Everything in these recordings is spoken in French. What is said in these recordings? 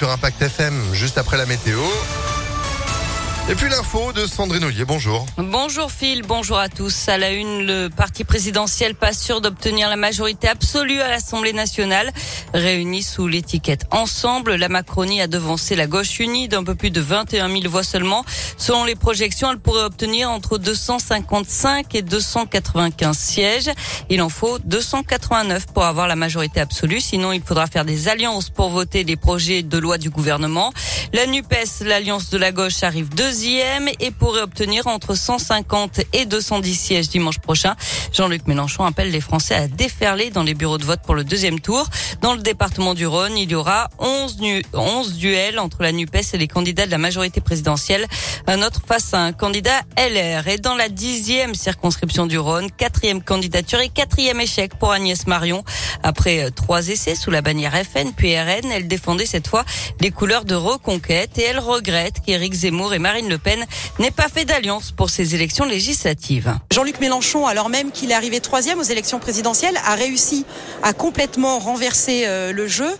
sur Impact FM juste après la météo. Et puis l'info de Sandrine Ollier, bonjour. Bonjour Phil, bonjour à tous. À la une, le parti présidentiel pas sûr d'obtenir la majorité absolue à l'Assemblée nationale. Réunis sous l'étiquette Ensemble, la Macronie a devancé la gauche unie d'un peu plus de 21 000 voix seulement. Selon les projections, elle pourrait obtenir entre 255 et 295 sièges. Il en faut 289 pour avoir la majorité absolue. Sinon, il faudra faire des alliances pour voter les projets de loi du gouvernement. La NUPES, l'alliance de la gauche, arrive deuxième et pourrait obtenir entre 150 et 210 sièges dimanche prochain. Jean-Luc Mélenchon appelle les Français à déferler dans les bureaux de vote pour le deuxième tour. Dans le département du Rhône, il y aura 11, 11 duels entre la NUPES et les candidats de la majorité présidentielle. Un autre face à un candidat LR. Et dans la dixième circonscription du Rhône, quatrième candidature et quatrième échec pour Agnès Marion. Après trois essais sous la bannière FN puis RN, elle défendait cette fois les couleurs de reconquête et elle regrette qu'Éric Zemmour et Marine le Pen n'ait pas fait d'alliance pour ces élections législatives. Jean-Luc Mélenchon, alors même qu'il est arrivé troisième aux élections présidentielles, a réussi à complètement renverser euh, le jeu,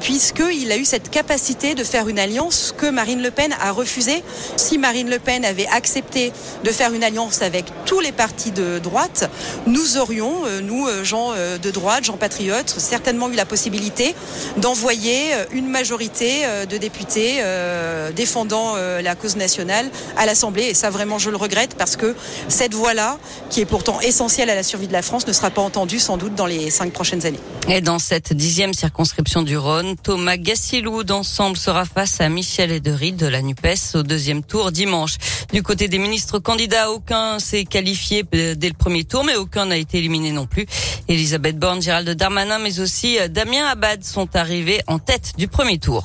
puisqu'il a eu cette capacité de faire une alliance que Marine Le Pen a refusée. Si Marine Le Pen avait accepté de faire une alliance avec tous les partis de droite, nous aurions, euh, nous, euh, gens de droite, gens patriotes, certainement eu la possibilité d'envoyer une majorité de députés défendant la cause nationale à l'Assemblée. Et ça, vraiment, je le regrette parce que cette voix-là, qui est pourtant essentielle à la survie de la France, ne sera pas entendue sans doute dans les cinq prochaines années. Et dans cette dixième circonscription du Rhône, Thomas Gassilou d'Ensemble sera face à Michel Edery de la NUPES au deuxième tour dimanche. Du côté des ministres candidats, aucun s'est qualifié dès le premier tour, mais aucun n'a été éliminé non plus. Elisabeth Borne, Gérald Darmanin, mais aussi Damien Abad sont arrivés en tête du premier tour.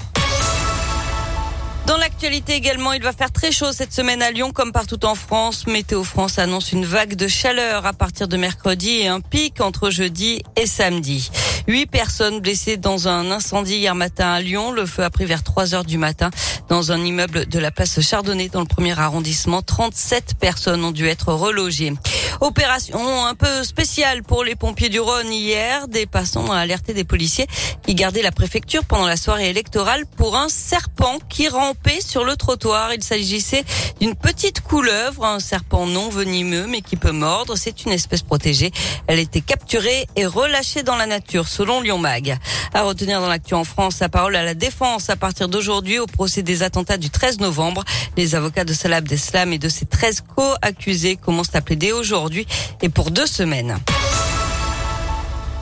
L'actualité également, il va faire très chaud cette semaine à Lyon comme partout en France. Météo France annonce une vague de chaleur à partir de mercredi et un pic entre jeudi et samedi. Huit personnes blessées dans un incendie hier matin à Lyon. Le feu a pris vers 3 heures du matin dans un immeuble de la place Chardonnay dans le premier arrondissement. 37 personnes ont dû être relogées. Opération un peu spéciale pour les pompiers du Rhône hier. Des passants ont alerté des policiers qui gardaient la préfecture pendant la soirée électorale pour un serpent qui rampait sur le trottoir. Il s'agissait d'une petite couleuvre, un serpent non venimeux mais qui peut mordre. C'est une espèce protégée. Elle était capturée et relâchée dans la nature selon Lyon Mag. À retenir dans l'actu en France, la parole à la défense à partir d'aujourd'hui au procès des attentats du 13 novembre. Les avocats de Salah Abdeslam et de ses 13 co-accusés commencent à plaider aujourd'hui et pour deux semaines.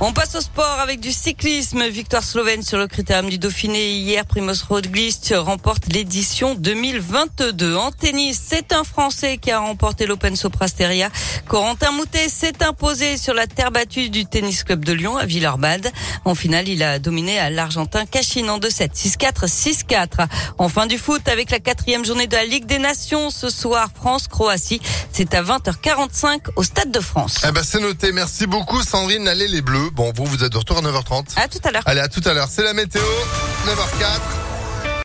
On passe au sport avec du cyclisme. Victoire slovène sur le critérium du Dauphiné. Hier, Primoz Roglic remporte l'édition 2022. En tennis, c'est un Français qui a remporté l'Open Soprasteria. Corentin Moutet s'est imposé sur la terre battue du Tennis Club de Lyon à Villeurbanne. En finale, il a dominé à l'Argentin Cachine en 2-7, 6-4, 6-4. En fin du foot, avec la quatrième journée de la Ligue des Nations, ce soir, France-Croatie. C'est à 20h45 au Stade de France. Eh ben, c'est noté. Merci beaucoup, Sandrine. Allez, les Bleus. Bon, vous, vous êtes de retour à 9h30. À tout à l'heure. Allez, à tout à l'heure. C'est la météo. 9h04.